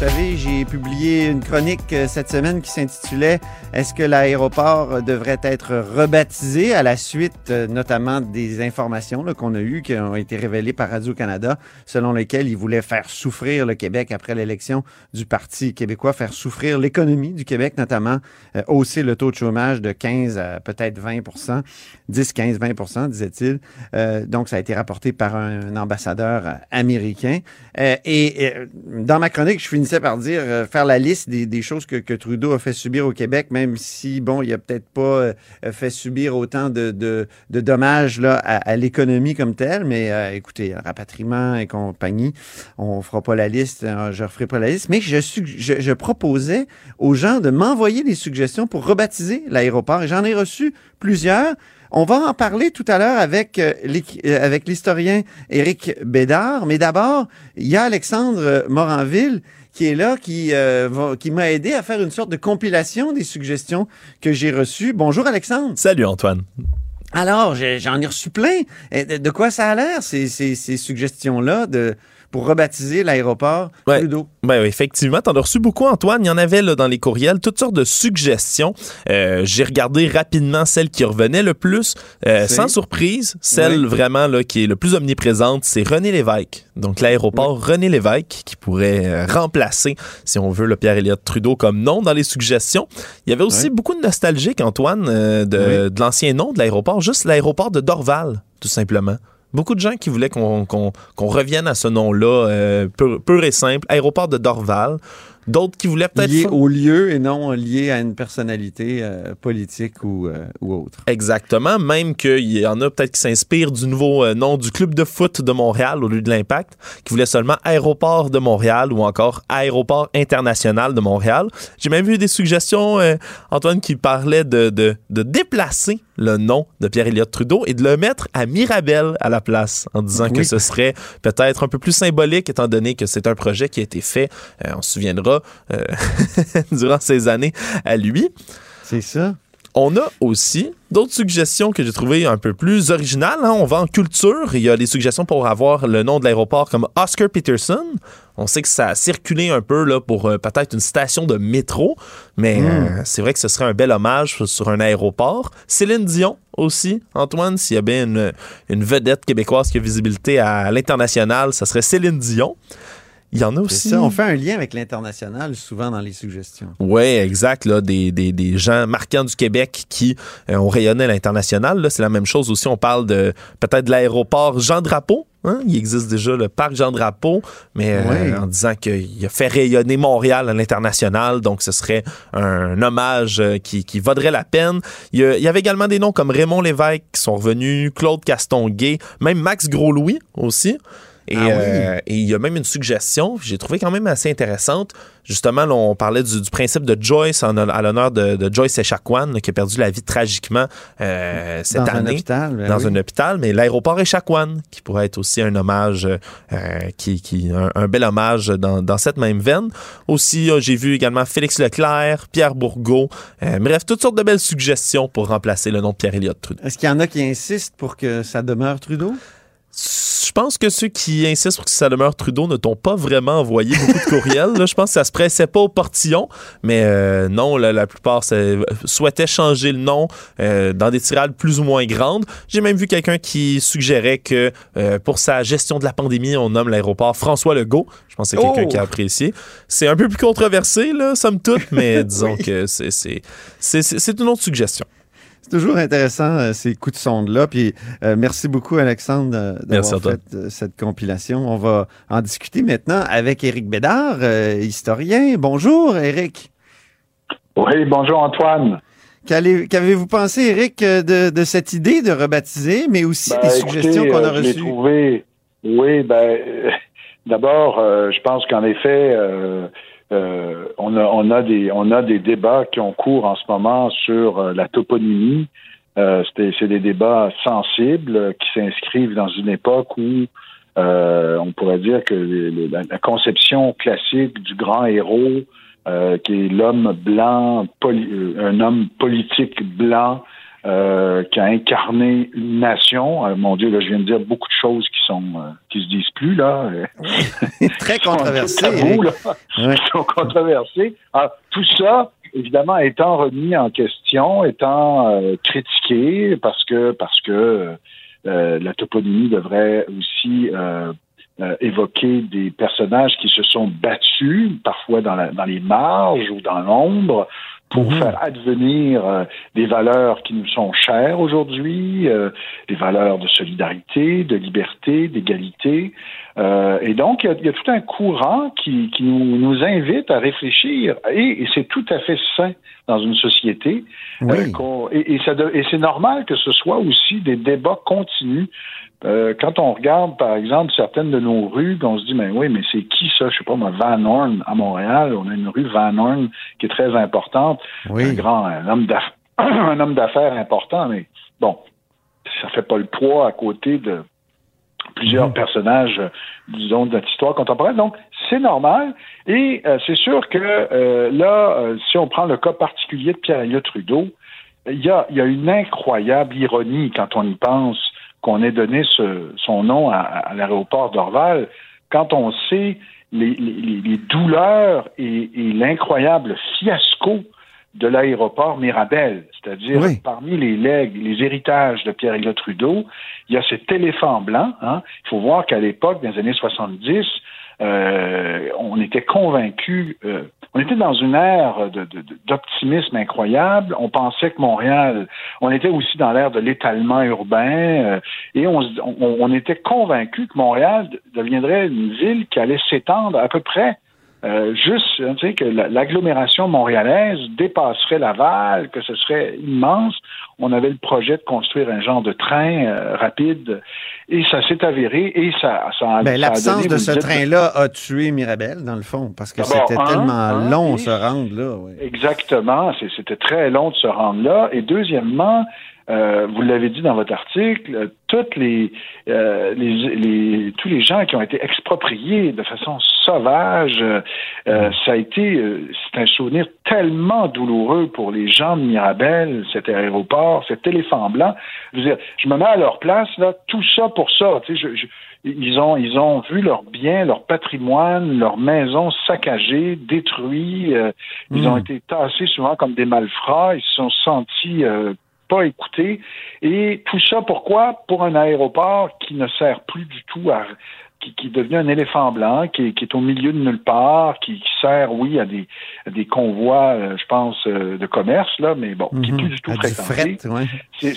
Vous savez, j'ai publié une chronique euh, cette semaine qui s'intitulait Est-ce que l'aéroport devrait être rebaptisé? À la suite euh, notamment des informations qu'on a eues qui ont été révélées par Radio-Canada selon lesquelles il voulait faire souffrir le Québec après l'élection du Parti québécois, faire souffrir l'économie du Québec, notamment euh, hausser le taux de chômage de 15 à peut-être 20% 10, 15, 20% disait-il. Donc, ça a été rapporté par un, ambassadeur américain. Et, et, dans ma chronique, je par dire, euh, faire la liste des, choses que, Trudeau a fait subir au Québec, même si, bon, il a peut-être pas euh, fait subir autant de, de, dommages là, à, l'économie comme telle. Mais euh, écoutez, rapatriement et compagnie, on fera pas la liste, je referai pas la liste. Mais je, je, proposais aux gens de m'envoyer des suggestions pour rebaptiser l'aéroport. Et j'en ai reçu plusieurs. On va en parler tout à l'heure avec, euh, avec l'historien Éric Bédard, mais d'abord, il y a Alexandre Moranville qui est là, qui, euh, va, qui m'a aidé à faire une sorte de compilation des suggestions que j'ai reçues. Bonjour Alexandre. Salut Antoine. Alors, j'en ai reçu plein. De quoi ça a l'air, ces, ces, ces suggestions-là de pour rebaptiser l'aéroport ouais. Trudeau. Ben, effectivement, t'en as reçu beaucoup, Antoine. Il y en avait là, dans les courriels, toutes sortes de suggestions. Euh, J'ai regardé rapidement celle qui revenait le plus. Euh, sans surprise, celle oui. vraiment là, qui est le plus omniprésente, c'est René Lévesque. Donc l'aéroport oui. René Lévesque qui pourrait euh, remplacer, si on veut, le Pierre Elliott Trudeau comme nom dans les suggestions. Il y avait aussi oui. beaucoup de nostalgique, Antoine, de, de l'ancien nom de l'aéroport, juste l'aéroport de Dorval, tout simplement. Beaucoup de gens qui voulaient qu'on qu qu revienne à ce nom-là, euh, pur, et simple, aéroport de Dorval. D'autres qui voulaient peut-être... Lié au lieu et non lié à une personnalité euh, politique ou, euh, ou, autre. Exactement. Même qu'il y en a peut-être qui s'inspirent du nouveau euh, nom du club de foot de Montréal au lieu de l'Impact, qui voulait seulement Aéroport de Montréal ou encore Aéroport international de Montréal. J'ai même vu des suggestions, Antoine, qui parlaient de, de, de déplacer le nom de Pierre Elliott Trudeau et de le mettre à Mirabel à la place, en disant oui. que ce serait peut-être un peu plus symbolique, étant donné que c'est un projet qui a été fait, on se souviendra, euh, durant ces années à lui. C'est ça. On a aussi d'autres suggestions que j'ai trouvées un peu plus originales. Hein. On va en culture. Il y a des suggestions pour avoir le nom de l'aéroport comme Oscar Peterson. On sait que ça a circulé un peu là, pour euh, peut-être une station de métro, mais mm. euh, c'est vrai que ce serait un bel hommage sur un aéroport. Céline Dion aussi, Antoine, s'il y a bien une, une vedette québécoise qui a visibilité à l'international, ça serait Céline Dion. Il y en a aussi. Ça, on fait un lien avec l'international souvent dans les suggestions. Oui, exact. Là, des, des, des, gens marquants du Québec qui euh, ont rayonné à l'international. C'est la même chose aussi. On parle de peut-être de l'aéroport Jean Drapeau. Hein? Il existe déjà le parc Jean Drapeau, mais euh, en disant qu'il a fait rayonner Montréal à l'international, donc ce serait un hommage euh, qui, qui vaudrait la peine. Il y, a, il y, avait également des noms comme Raymond Lévesque qui sont revenus, Claude Castonguay, même Max Gros-Louis aussi. Et, ah oui. euh, et, il y a même une suggestion, j'ai trouvé quand même assez intéressante. Justement, là, on parlait du, du, principe de Joyce en, à l'honneur de, de, Joyce Echaquan, qui a perdu la vie tragiquement euh, cette dans année un hôpital, ben dans oui. un hôpital. Mais l'aéroport Echaquan, qui pourrait être aussi un hommage, euh, qui, qui un, un, bel hommage dans, dans, cette même veine. Aussi, j'ai vu également Félix Leclerc, Pierre Bourgault. Euh, bref, toutes sortes de belles suggestions pour remplacer le nom de Pierre Elliott Trudeau. Est-ce qu'il y en a qui insistent pour que ça demeure Trudeau? Je pense que ceux qui insistent pour que ça demeure Trudeau ne t'ont pas vraiment envoyé beaucoup de courriels. Là. Je pense que ça se pressait pas au portillon, mais euh, non, là, la plupart souhaitaient changer le nom euh, dans des tirades plus ou moins grandes. J'ai même vu quelqu'un qui suggérait que euh, pour sa gestion de la pandémie, on nomme l'aéroport François Legault. Je pense que c'est quelqu'un oh! qui a apprécié. C'est un peu plus controversé, là, somme toute, mais disons oui. que c'est une autre suggestion toujours intéressant euh, ces coups de sonde-là. Puis euh, merci beaucoup, Alexandre, d'avoir fait euh, cette compilation. On va en discuter maintenant avec Éric Bédard, euh, historien. Bonjour, Éric. Oui, bonjour, Antoine. Qu'avez-vous pensé, Éric, de, de, cette idée de rebaptiser, mais aussi ben, des suggestions qu'on a reçues? Trouvé, oui, ben, d'abord, je pense qu'en effet, euh, on, a, on, a des, on a des débats qui ont cours en ce moment sur euh, la toponymie. Euh, c'est des débats sensibles qui s'inscrivent dans une époque où Euh, on pourrait dire que la, conception classique du grand héros, euh, qui est l'homme blanc, un homme politique blanc, euh, qui a incarné une nation. Euh, mon Dieu, là, je viens de dire beaucoup de choses qui sont euh, qui se disent plus là. Très controversées. Qui sont controversées. Alors, tout ça, évidemment, étant remis en question, étant critiqué parce que parce que la toponymie devrait aussi évoquer des personnages qui se sont battus, parfois dans, la, dans les marges ou dans l'ombre, pour mhm. faire advenir euh, des valeurs qui nous sont chères aujourd'hui, euh, des valeurs de solidarité, de liberté, d'égalité. Euh, et donc, il y, y, a, tout un courant qui, qui nous, nous, invite à réfléchir, et, et c'est tout à fait sain dans une société. Oui. et, et, et c'est normal que ce soit aussi des débats continus euh, quand on regarde, par exemple, certaines de nos rues, on se dit, mais oui, mais c'est qui ça? Je sais pas, moi, Van Horn à Montréal. On a une rue Van Horn qui est très importante. Oui. Un grand, un homme d'affaires, un homme d'affaires important, mais bon, ça fait pas le poids à côté de plusieurs mmh. personnages, disons, de notre histoire contemporaine. Donc, c'est normal. Et euh, c'est sûr que euh, là, euh, si on prend le cas particulier de Pierre-Éliott Trudeau, il y a, y a une incroyable ironie quand on y pense qu'on ait donné ce, son nom à, à l'aéroport d'Orval, quand on sait les, les, les douleurs et, et l'incroyable fiasco de l'aéroport Mirabel, c'est-à-dire oui. parmi les legs, les héritages de Pierre-Éliott Trudeau, il y a cet éléphant blanc. Hein. Il faut voir qu'à l'époque, dans les années 70, euh, on était convaincus, euh, on était dans une ère d'optimisme incroyable. On pensait que Montréal, on était aussi dans l'ère de l'étalement urbain euh, et on était convaincus que Montréal deviendrait une ville qui allait s'étendre à peu près euh, juste, tu sais, que l'agglomération montréalaise dépasserait Laval, que ce serait immense. On avait le projet de construire un genre de train euh, rapide et ça s'est avéré et ça, ça a. Ben, L'absence de ce train-là a tué Mirabel, dans le fond, parce que c'était tellement un, long de se rendre là. Exactement, c'était très long de se rendre là. Et deuxièmement, euh, vous l'avez dit dans votre article, toutes les, euh, les, les, tous les gens qui ont été expropriés de façon sauvage, euh, ça a été, c'est un souvenir tellement douloureux pour les gens de Mirabel, cet aéroport, cet éléphant blanc. Je veux dire, je me mets à leur place là, tout ça pour ça. Tu sais, je, je, ils ont, ils ont vu leurs biens, leur patrimoine, leurs maisons saccagées, détruits. Euh, mmh. Ils ont été tassés souvent comme des malfrats. Ils se sont sentis euh, pas écoutés. Et tout ça, pourquoi? Pour un aéroport qui ne sert plus du tout à qui, qui, est devenu un éléphant blanc, qui, qui, est au milieu de nulle part, qui, qui sert, oui, à des, à des convois, euh, je pense, euh, de commerce, là, mais bon, mm -hmm. qui est plus du tout à fréquenté. Du fret, ouais. c'est,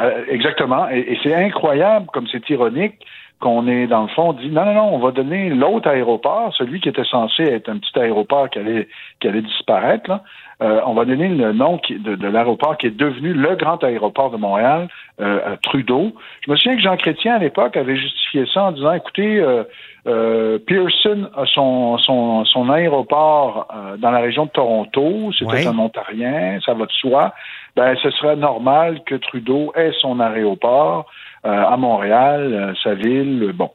euh, exactement. Et, et c'est incroyable, comme c'est ironique, qu'on est, dans le fond, dit non, non, non, on va donner l'autre aéroport, celui qui était censé être un petit aéroport qui allait, qui allait disparaître, là, euh, on va donner le nom qui, de, de l'aéroport qui est devenu le grand aéroport de Montréal, euh, à Trudeau. Je me souviens que Jean Chrétien, à l'époque, avait justifié ça en disant, écoutez, euh, euh, Pearson a son, son, son aéroport euh, dans la région de Toronto, c'était un Ontarien, ça va de soi. Ben, ce serait normal que Trudeau ait son aéroport euh, à Montréal, sa ville, bon.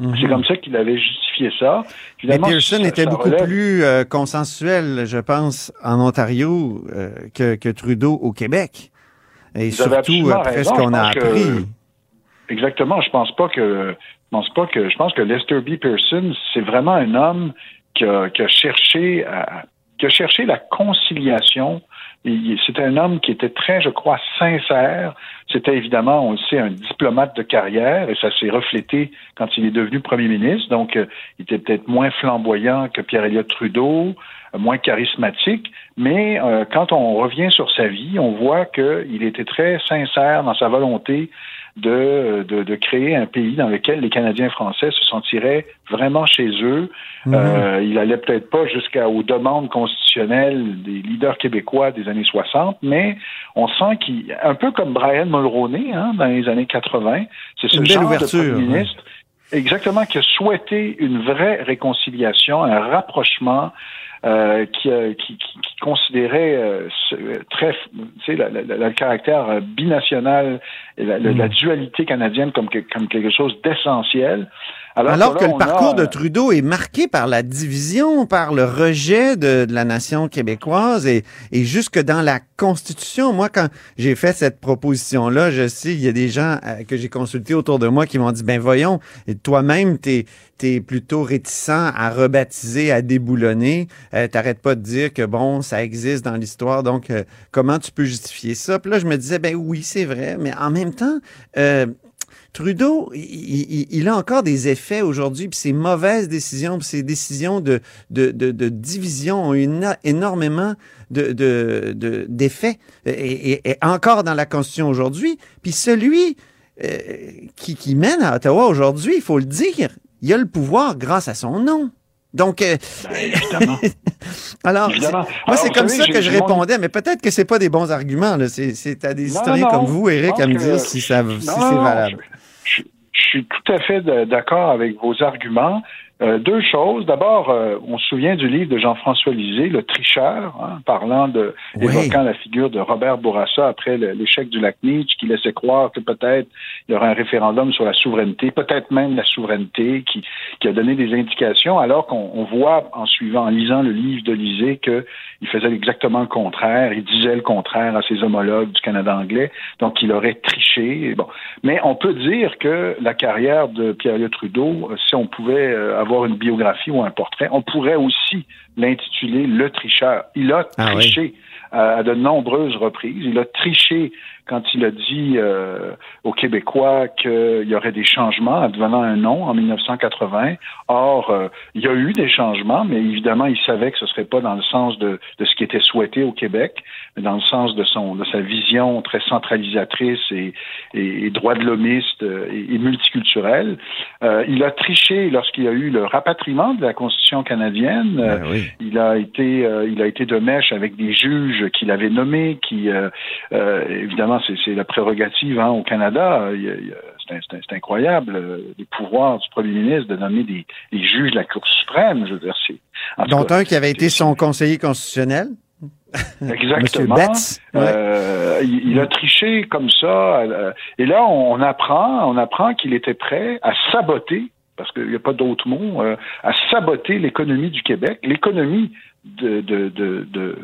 Mhm. C'est comme ça qu'il avait justifié ça. Mais Pearson ça- était ça beaucoup relève- plus euh, consensuel, je pense, en Ontario euh, que, que Trudeau au Québec. Et Vous surtout, absolument après ce qu'on a que- appris. Exactement. Je pense pas que je pense pas que je pense que Lester B. Pearson, c'est vraiment un homme qui a, qui a cherché à, qui a cherché la conciliation. C'était un homme qui était très, je crois, sincère. C'était évidemment, on le sait, un diplomate de carrière et ça s'est reflété quand il est devenu premier ministre. Donc, euh, il était peut-être moins flamboyant que Pierre-Éliott Trudeau, euh, moins charismatique. Mais euh, quand on revient sur sa vie, on voit qu'il était très sincère dans sa volonté de, de, de, créer un pays dans lequel les Canadiens français se sentiraient vraiment chez eux. Mhm. Euh, il allait peut-être pas jusqu'aux demandes constitutionnelles des leaders québécois des années 60, mais on sent qu'il, un peu comme Brian Mulroney hein, dans les années 80, c'est ce Une genre ouverture, de premier ministre Exactement, qui a souhaité une vraie réconciliation, un rapprochement, euh, qui, euh, qui, qui, qui, considérait euh, ce, très, tu sais, le caractère binational et la, la, mm. dualité canadienne comme, comme quelque chose d'essentiel. Alors, Alors que, que le parcours a, de Trudeau est marqué par la division, par le rejet de, de la nation québécoise et, et, jusque dans la Constitution. Moi, quand j'ai fait cette proposition-là, je sais, il y a des gens que j'ai consultés autour de moi qui m'ont dit, ben voyons, toi-même, t'es es plutôt réticent à rebaptiser, à déboulonner. Euh, T'arrêtes pas de dire que bon, ça existe dans l'histoire, donc euh, comment tu peux justifier ça? Puis là, je me disais, ben oui, c'est vrai, mais en même temps, euh, Trudeau, il, a encore des effets aujourd'hui, puis ses mauvaises décisions, puis ses décisions de, de, de, de division ont eu énormément de, de, d'effets, et, et, et, encore dans la Constitution aujourd'hui. Puis celui euh, qui, qui mène à Ottawa aujourd'hui, il faut le dire, il a le pouvoir grâce à son nom. Donc, euh, ben, alors, évidemment. moi, c'est comme ça que je répondais, mais peut-être que c'est pas des bons arguments. C'est à des non, historiens non, comme vous, Eric, à me dire si, ça, si c'est valable. Je, suis tout à fait d'accord avec vos arguments. Euh, deux choses. D'abord, euh, on se souvient du livre de Jean-François Lisée, Le tricheur, hein, parlant de, oui. évoquant la figure de Robert Bourassa après l'échec du lac Nietzsche, qui laissait croire que peut-être il y aurait un référendum sur la souveraineté, peut-être même la souveraineté, qui, qui a donné des indications, alors qu'on voit en suivant, en lisant le livre de Lisée, qu'il faisait exactement le contraire, il disait le contraire à ses homologues du Canada anglais, donc il aurait triché. Bon. Mais on peut dire que la carrière de Pierre Trudeau, si on pouvait avoir avoir une biographie ou un portrait. On pourrait aussi l'intituler Le tricheur. Il a ah triché oui. À de nombreuses reprises. Il a triché quand il a dit euh, aux Québécois qu'il y aurait des changements advenant un nom en 1980. Or, euh, il y a eu des changements, mais évidemment, il savait que ce serait pas dans le sens de, de ce qui était souhaité au Québec, dans le sens de son de sa vision très centralisatrice et, et, et droit de l'homiste euh, et, et, multiculturelle. Euh, il a triché lorsqu'il y a eu le rapatriement de la Constitution canadienne. Ben oui. Il a été il a été de mèche avec des juges qu'il avait nommés, qui évidemment c'est la prérogative hein, au Canada. C'est incroyable, euh, les pouvoirs du premier ministre de nommer des, des juges de la Cour suprême. Je veux dire, Dont cas, un qui avait été son conseiller constitutionnel? Exactement. Euh, il, il, a triché comme ça. Euh, et là, on apprend, on apprend qu'il était prêt à saboter, parce qu'il n'y a pas d'autre mot, euh, à saboter l'économie du Québec, l'économie de, de, de, de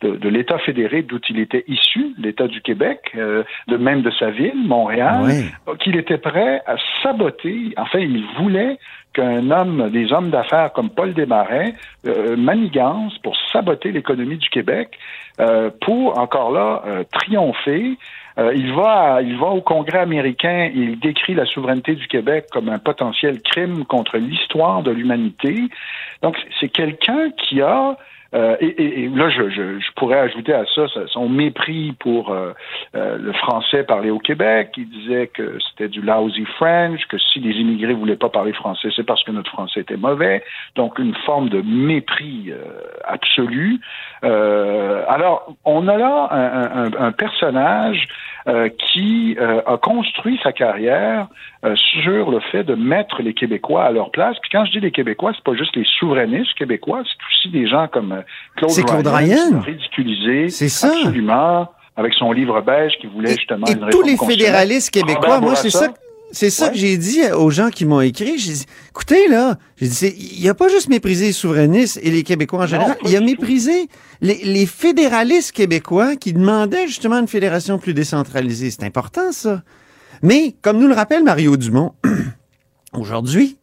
de, de l'État fédéré d'où il était issu, l'État du Québec, euh, de même de sa ville, Montréal, oui. qu'il était prêt à saboter. Enfin, il voulait qu'un homme, des hommes d'affaires comme Paul Desmarais, euh, manigance pour saboter l'économie du Québec, euh, pour encore là euh, triompher. Euh, il va, il va au Congrès américain et il décrit la souveraineté du Québec comme un potentiel crime contre l'histoire de l'humanité. Donc, c'est quelqu'un qui a euh, et, et, et, là, je, je, je, pourrais ajouter à ça son mépris pour euh, euh, le français parlé au Québec. Il disait que c'était du lousy French, que si les immigrés voulaient pas parler français, c'est parce que notre français était mauvais. Donc, une forme de mépris euh, absolu. Euh, alors, on a là un, un, un personnage euh, qui a construit sa carrière sur le fait de mettre les Québécois à leur place. Puis quand je dis les Québécois, c'est pas juste les souverainistes québécois, c'est aussi des gens comme Claude, c'est Claude Ryan. Ridiculisé. C'est ça. Absolument. Avec son livre beige qui voulait justement et, une tous les fédéralistes québécois, moi, c'est ça. C'est ça ouais. que j'ai dit aux gens qui m'ont écrit. J'ai dit, écoutez, là, j'ai dit, il a pas juste méprisé les souverainistes et les Québécois en général, non, il a méprisé les, les, fédéralistes québécois qui demandaient justement une fédération plus décentralisée. C'est important, ça. Mais, comme nous le rappelle Mario Dumont, aujourd'hui,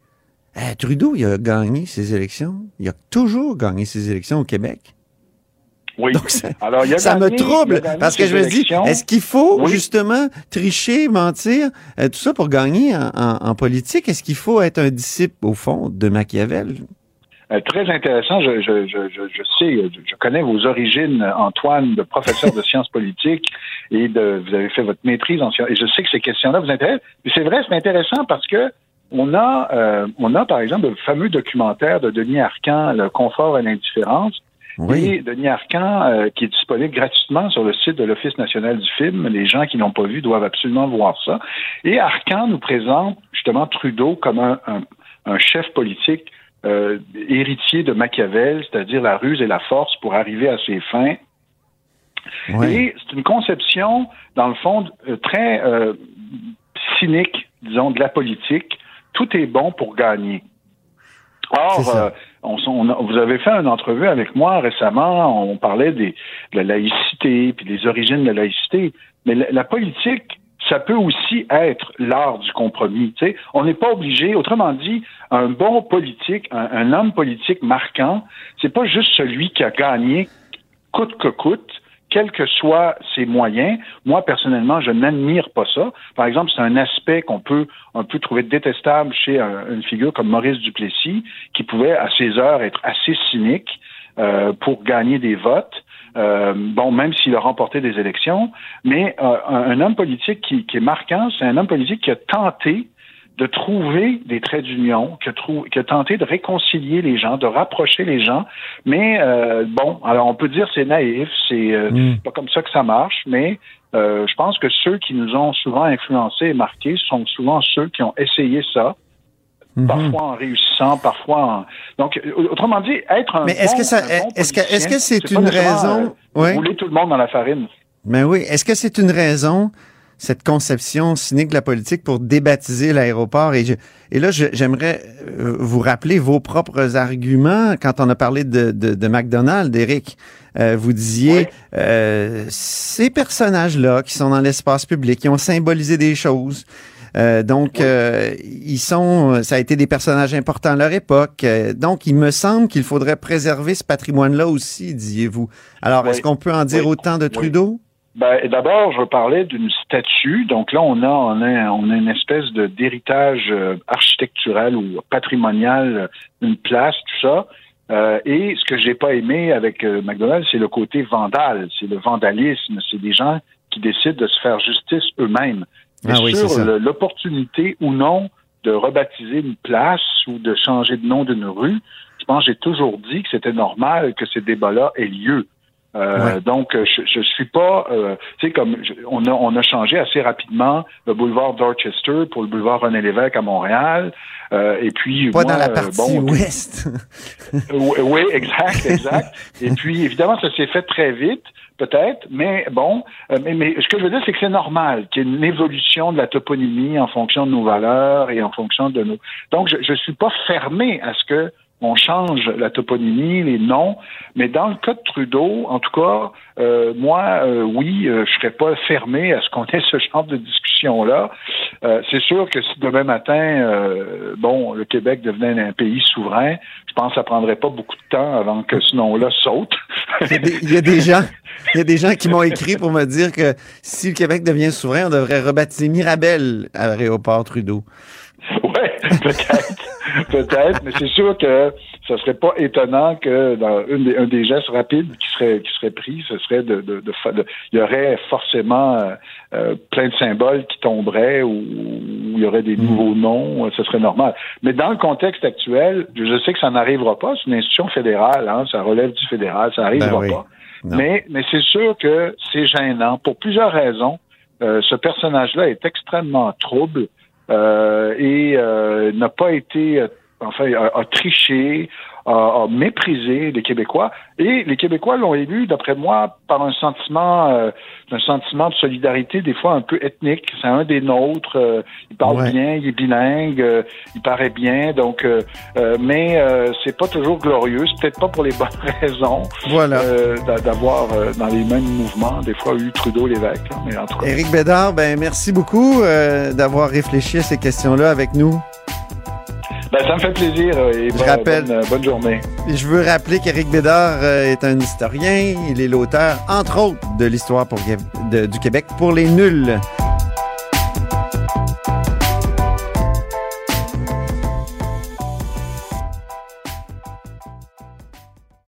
euh, Trudeau, il a gagné ses élections. Il a toujours gagné ses élections au Québec. Oui. Donc ça, Alors, ça gagné, me trouble parce que je me dis, est-ce qu'il faut oui. justement tricher, mentir, euh, tout ça pour gagner en, en, en politique? Est-ce qu'il faut être un disciple, au fond, de Machiavel? Euh, très intéressant. Je, je, je, je, sais, je connais vos origines, Antoine, de professeur de sciences politiques et de, vous avez fait votre maîtrise en sciences. Et je sais que ces questions-là vous intéressent. C'est vrai, c'est intéressant parce que on a, euh, on a par exemple le fameux documentaire de Denis Arcan, Le confort et l'indifférence. Oui. Et Denis Arcan, euh, qui est disponible gratuitement sur le site de l'Office national du film. Les gens qui l'ont pas vu doivent absolument voir ça. Et Arcan nous présente justement Trudeau comme un, un, un chef politique euh, héritier de Machiavel, c'est-à-dire la ruse et la force pour arriver à ses fins. Ouais. Et c'est une conception, dans le fond, euh, très euh, cynique, disons, de la politique. Tout est bon pour gagner. Or, vous avez fait une entrevue avec moi récemment, on parlait des, de la laïcité, puis des origines de la laïcité, mais la, politique, ça peut aussi être l'art du compromis. On n'est pas obligé, autrement dit, un bon politique, un, un homme politique marquant, c'est pas juste celui qui a gagné coûte que coûte, quels que soient ses moyens. Moi, personnellement, je n'admire pas ça. Par exemple, c'est un aspect qu'on peut un peu trouver détestable chez un- une figure comme Maurice Duplessis, qui pouvait, à ses heures, être assez cynique euh, pour gagner des votes. Euh, bon, même s'il a remporté des élections, mais euh, un, homme politique qui est marquant, c'est un homme politique qui a tenté de trouver des traits d'union, qui a tenté de réconcilier les gens, de rapprocher les gens. Mais euh, bon, alors on peut dire c'est naïf, c'est euh, Mm. pas comme ça que ça marche, mais euh, je pense que ceux qui nous ont souvent influencés et marqués sont souvent ceux qui ont essayé ça, Mhm. parfois en réussissant, parfois en... Donc, euh, autrement dit, être un Mais est-ce bon- que ça- bon est-ce que- que c'est pas une raison- euh, Ouais. Rouler tout le monde dans la farine. Mais oui, est-ce que c'est une raison, cette conception cynique de la politique, pour débaptiser l'aéroport? Et, je- et là, j'aimerais euh, vous rappeler vos propres arguments quand on a parlé de, de, de McDonald's, Eric. Euh, vous disiez, Oui. euh, ces personnages-là qui sont dans l'espace public, qui ont symbolisé des choses, euh, donc, euh, ils sont, ça a été des personnages importants à leur époque. Euh, donc, il me semble qu'il faudrait préserver ce patrimoine-là aussi, disiez-vous. Alors, Oui. est-ce qu'on peut en dire Oui. autant de. Trudeau? Ben, d'abord, je parlais d'une statue. Donc là, on a, on a, on a une espèce de d'héritage euh, architectural ou patrimonial, euh, une place, tout ça. Euh, et ce que j'ai pas aimé avec euh, McDonald's, c'est le côté vandale, c'est le vandalisme, c'est des gens qui décident de se faire justice eux-mêmes. Ah oui, sur l'opportunité ou non de rebaptiser une place ou de changer de nom d'une rue, je pense que j'ai toujours dit que c'était normal que ces débats-là aient lieu. Euh, Ouais. Donc, euh, je, je suis pas, euh, tu sais, comme je- on a on a changé assez rapidement le boulevard Dorchester pour le boulevard René Lévesque à Montréal, euh, et puis Pas moi, dans la euh, partie bon, ouest. oui, oui, exact, exact. Et puis, évidemment, ça s'est fait très vite, peut-être, mais bon, mais, mais ce que je veux dire, c'est que c'est normal qu'il y ait une évolution de la toponymie en fonction de nos valeurs et en fonction de nos... Donc, je ne suis pas fermé à ce que on change la toponymie, les noms, mais dans le cas de Trudeau, en tout cas, euh, moi, euh, oui, euh, je serais pas fermé à ce qu'on ait ce genre de discussion-là. Euh, c'est sûr que si demain matin, bon, le Québec devenait un pays souverain, je pense que ça prendrait pas beaucoup de temps avant que ce nom-là saute. Il y, a des, il y a des gens, il y a des gens qui m'ont écrit pour me dire que si le Québec devient souverain, on devrait rebaptiser Mirabel à l'aéroport Trudeau. ouais, peut-être, peut-être, mais c'est sûr que ça serait pas étonnant que dans une des, un des gestes rapides qui serait qui serait pris, ce serait de, de, de, il y aurait forcément euh, euh, plein de symboles qui tomberaient ou, ou il y aurait des nouveaux noms, euh, ce serait normal. Mais dans le contexte actuel, je sais que ça n'arrivera pas, c'est une institution fédérale, hein, ça relève du fédéral, ça n'arrivera Ben oui. pas. Non. Mais, mais c'est sûr que c'est gênant pour plusieurs raisons. Euh, ce personnage-là est extrêmement trouble et euh, n'a pas été, euh, enfin, a, a triché, a, a méprisé les Québécois. Et les Québécois l'ont élu, d'après moi, par un sentiment, euh, un sentiment de solidarité, des fois un peu ethnique. C'est un des nôtres. euh, il parle Ouais. bien, il est bilingue, euh, il paraît bien. Donc, euh, euh, mais euh, c'est pas toujours glorieux. C'est peut-être pas pour les bonnes raisons Voilà. euh, d'a- d'avoir euh, dans les mêmes mouvements des fois eu Trudeau l'évêque. là, Mais en tout cas. Éric Bédard, ben merci beaucoup euh, d'avoir réfléchi à ces questions-là avec nous. Ben, ça me fait plaisir euh, et bonne, rappelle- bonne, bonne journée. Je veux rappeler qu'Éric Bédard euh, est un historien. Il est l'auteur, entre autres, de l'histoire du Québec pour les nuls.